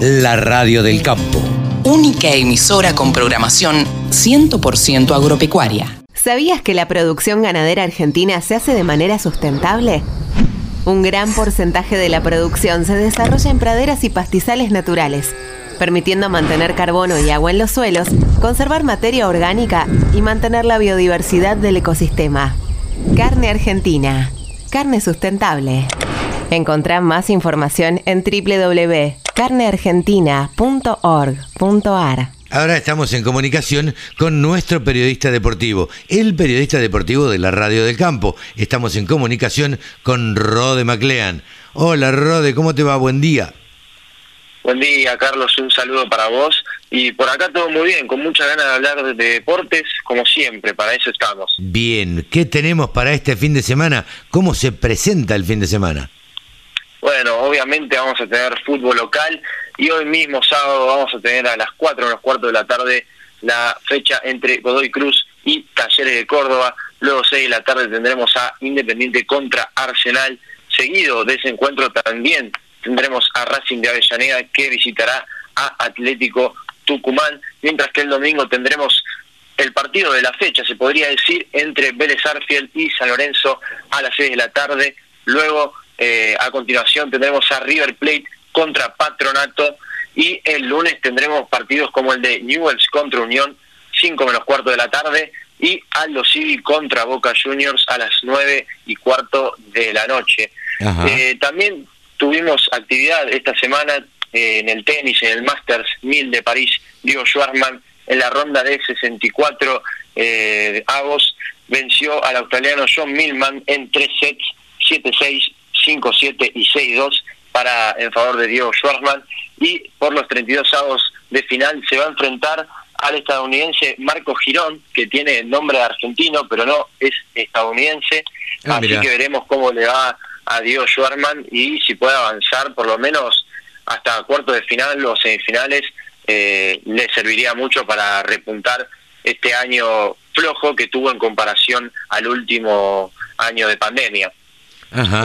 la radio del campo. Única emisora con programación 100% agropecuaria. ¿Sabías que la producción ganadera argentina se hace de manera sustentable? Un gran porcentaje de la producción se desarrolla en praderas y pastizales naturales, permitiendo mantener carbono y agua en los suelos, conservar materia orgánica y mantener la biodiversidad del ecosistema. Carne Argentina. Carne sustentable. Encontrá más información en www.carneargentina.org.ar. Ahora estamos en comunicación con nuestro periodista deportivo, el periodista deportivo de la Radio del Campo. Estamos en comunicación con Rode Maclean. Hola Rode, ¿cómo te va? Buen día. Buen día, Carlos. Un saludo para vos. Y por acá todo muy bien, con mucha ganas de hablar de deportes, como siempre, para eso estamos. Bien, ¿qué tenemos para este fin de semana? ¿Cómo se presenta el fin de semana? Bueno, obviamente vamos a tener fútbol local y hoy mismo sábado vamos a tener a las 4 los cuartos de la tarde la fecha entre Godoy Cruz y Talleres de Córdoba. Luego 6 de la tarde tendremos a Independiente contra Arsenal. Seguido de ese encuentro también tendremos a Racing de Avellaneda que visitará a Atlético Tucumán, mientras que el domingo tendremos el partido de la fecha, se podría decir, entre Vélez Arfield y San Lorenzo a las 6 de la tarde. Luego eh, a continuación tendremos a River Plate contra Patronato y el lunes tendremos partidos como el de Newells contra Unión, 5 menos cuarto de la tarde, y Aldo Civi contra Boca Juniors a las 9 y cuarto de la noche. Eh, también tuvimos actividad esta semana eh, en el tenis, en el Masters 1000 de París, Diego Schwartzman en la ronda de 64 eh, avos venció al australiano John Millman en tres sets, 7-6, 5-7 y 6-2 para en favor de Diego Schwartzman y por los 32 avos de final se va a enfrentar al estadounidense Marco Girón, que tiene nombre de argentino, pero no es estadounidense. Ah, Así que veremos cómo le va a Diego Schwartzman y si puede avanzar por lo menos hasta cuartos de final o semifinales, eh, le serviría mucho para repuntar este año flojo que tuvo en comparación al último año de pandemia.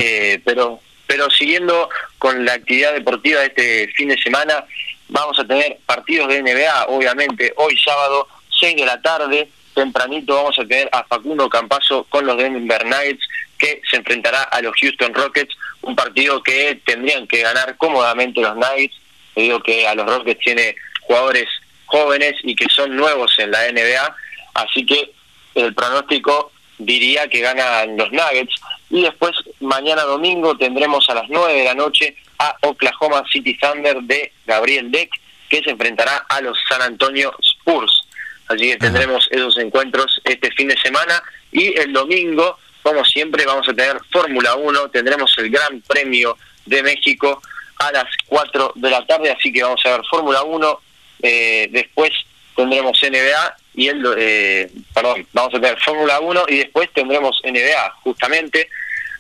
Eh, pero, pero siguiendo con la actividad deportiva de este fin de semana, vamos a tener partidos de NBA, obviamente, hoy sábado, 6 de la tarde, tempranito vamos a tener a Facundo Campazo con los Denver Knights, que se enfrentará a los Houston Rockets, un partido que tendrían que ganar cómodamente los Knights, digo que a los Rockets tiene jugadores jóvenes y que son nuevos en la NBA, así que el pronóstico diría que ganan los Nuggets. Y después, mañana domingo, tendremos a las 9 de la noche a Oklahoma City Thunder de Gabriel Deck, que se enfrentará a los San Antonio Spurs. Así que tendremos esos encuentros este fin de semana. Y el domingo, como siempre, vamos a tener Fórmula 1, tendremos el Gran Premio de México a las 4 de la tarde, así que vamos a ver Fórmula 1, eh, después tendremos NBA y el, eh, perdón, vamos a tener Fórmula 1 y después tendremos NBA, justamente.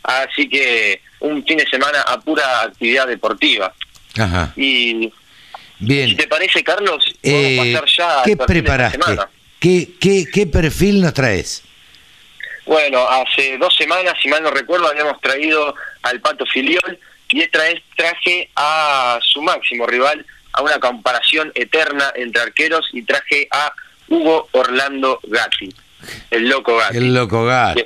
Así que un fin de semana a pura actividad deportiva. Ajá. Y Bien. si te parece, Carlos, Eh, pasar ya ¿Qué preparaste? semana. ¿Qué, qué, ¿Qué perfil nos traes? Bueno, hace dos semanas, si mal no recuerdo, habíamos traído al Pato Filiol y esta vez traje a su máximo rival a una comparación eterna entre arqueros y traje a Hugo Orlando Gatti, el loco Gatti. El loco Gat.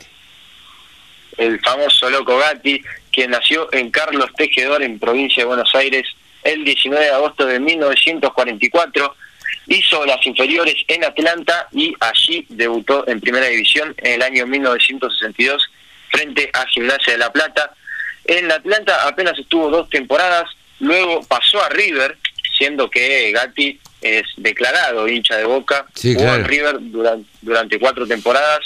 el famoso Loco Gatti, quien nació en Carlos Tejedor, en provincia de Buenos Aires, el 19 de agosto de 1944. Hizo las inferiores en Atlanta y allí debutó en Primera División en el año 1962 frente a Gimnasia de La Plata. En Atlanta apenas estuvo dos temporadas, luego pasó a River, siendo que Gatti es declarado hincha de Boca, Sí, jugó claro. en River durante, durante cuatro temporadas,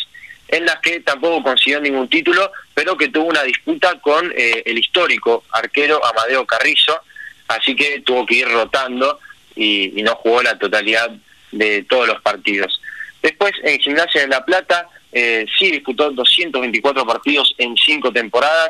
en las que tampoco consiguió ningún título, pero que tuvo una disputa con eh, el histórico arquero Amadeo Carrizo, así que tuvo que ir rotando y, y no jugó la totalidad de todos los partidos. Después, en Gimnasia de La Plata, eh, sí disputó 224 partidos en cinco temporadas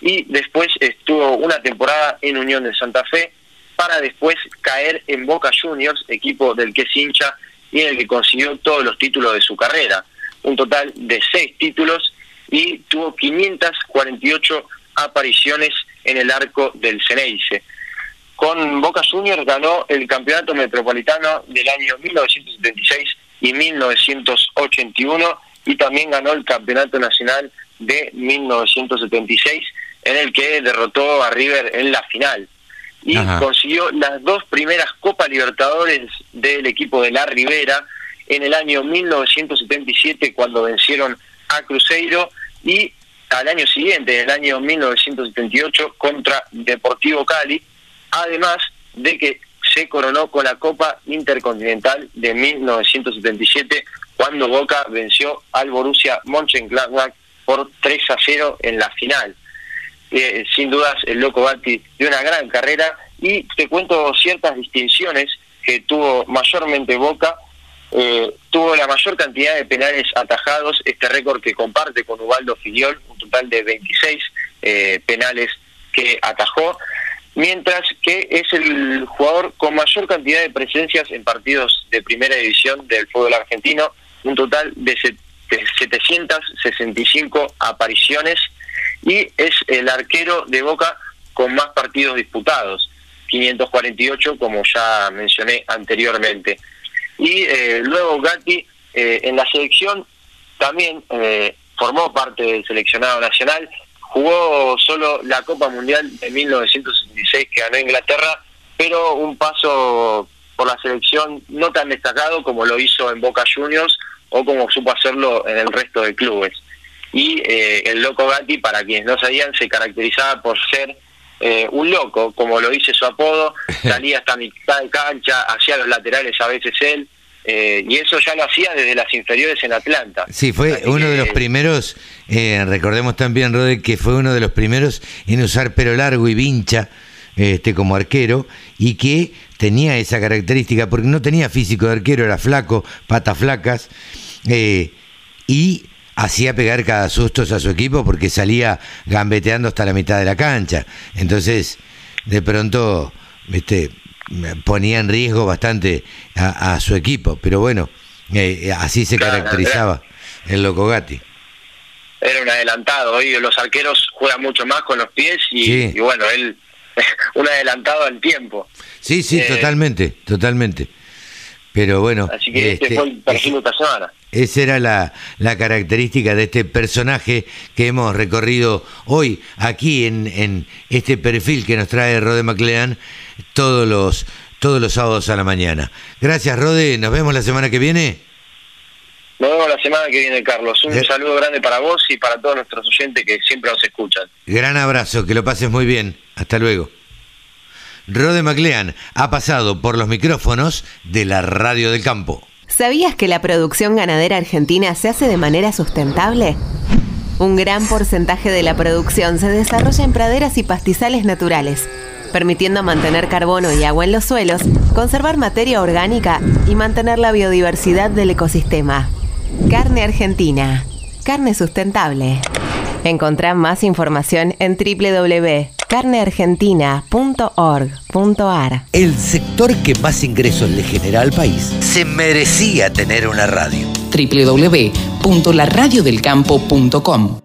y después estuvo una temporada en Unión de Santa Fe para después caer en Boca Juniors, equipo del que es hincha y en el que consiguió todos los títulos de su carrera, un total de seis títulos y tuvo 548 apariciones en el arco del Ceneice. con Boca Juniors ganó el campeonato metropolitano del año 1976 y 1981 y también ganó el campeonato nacional de 1976 en el que derrotó a River en la final y consiguió las dos primeras Copa Libertadores del equipo de La Rivera en el año 1977 cuando vencieron a Cruzeiro y al año siguiente, en el año 1978, contra Deportivo Cali, además de que se coronó con la Copa Intercontinental de 1977 cuando Boca venció al Borussia Mönchengladbach por 3 a 0 en la final. Eh, sin dudas, el Loco Batti dio una gran carrera. Y te cuento ciertas distinciones que tuvo mayormente Boca. Eh, tuvo la mayor cantidad de penales atajados, este récord que comparte con Ubaldo Filiol, un total de 26 eh, penales que atajó, mientras que es el jugador con mayor cantidad de presencias en partidos de primera división del fútbol argentino, un total de 765 apariciones y es el arquero de Boca con más partidos disputados, 548 como ya mencioné anteriormente. Y eh, luego Gatti eh, en la selección también eh, formó parte del seleccionado nacional, jugó solo la Copa Mundial de 1966 que ganó Inglaterra, pero un paso por la selección no tan destacado como lo hizo en Boca Juniors o como supo hacerlo en el resto de clubes y eh, el loco Gatti, para quienes no sabían, se caracterizaba por ser eh, un loco, como lo dice su apodo, salía hasta mitad de cancha, hacía los laterales a veces él, eh, y eso ya lo hacía desde las inferiores en Atlanta. Sí, fue uno de los primeros, recordemos también, Rode, que fue uno de los primeros en usar pelo largo y vincha este, como arquero, y que tenía esa característica, porque no tenía físico de arquero, era flaco, patas flacas, y hacía pegar cada susto a su equipo porque salía gambeteando hasta la mitad de la cancha. Entonces, de pronto, este, ponía en riesgo bastante a, su equipo. Pero bueno, eh, así se caracterizaba el Loco Gatti. Era un adelantado. Hoy los arqueros juegan mucho más con los pies y, bueno, él un adelantado al tiempo. Sí, sí, eh, totalmente, totalmente. Pero bueno. Así que este, fue el perfil esta semana. Esa era la, la, característica de este personaje que hemos recorrido hoy aquí en, en este perfil que nos trae Rode MacLean todos los, todos los sábados a la mañana. Gracias, Rode. Nos vemos la semana que viene. Nos vemos la semana que viene, Carlos. Un saludo grande para vos y para todos nuestros oyentes que siempre nos escuchan. Gran abrazo, que lo pases muy bien. Hasta luego. Rode MacLean ha pasado por los micrófonos de la Radio del Campo. ¿Sabías que la producción ganadera argentina se hace de manera sustentable? Un gran porcentaje de la producción se desarrolla en praderas y pastizales naturales, permitiendo mantener carbono y agua en los suelos, conservar materia orgánica y mantener la biodiversidad del ecosistema. Carne argentina. Carne sustentable. Encontrá más información en www.carneargentina.org.ar. El sector que más ingresos le genera al país se merecía tener una radio. www.laradiodelcampo.com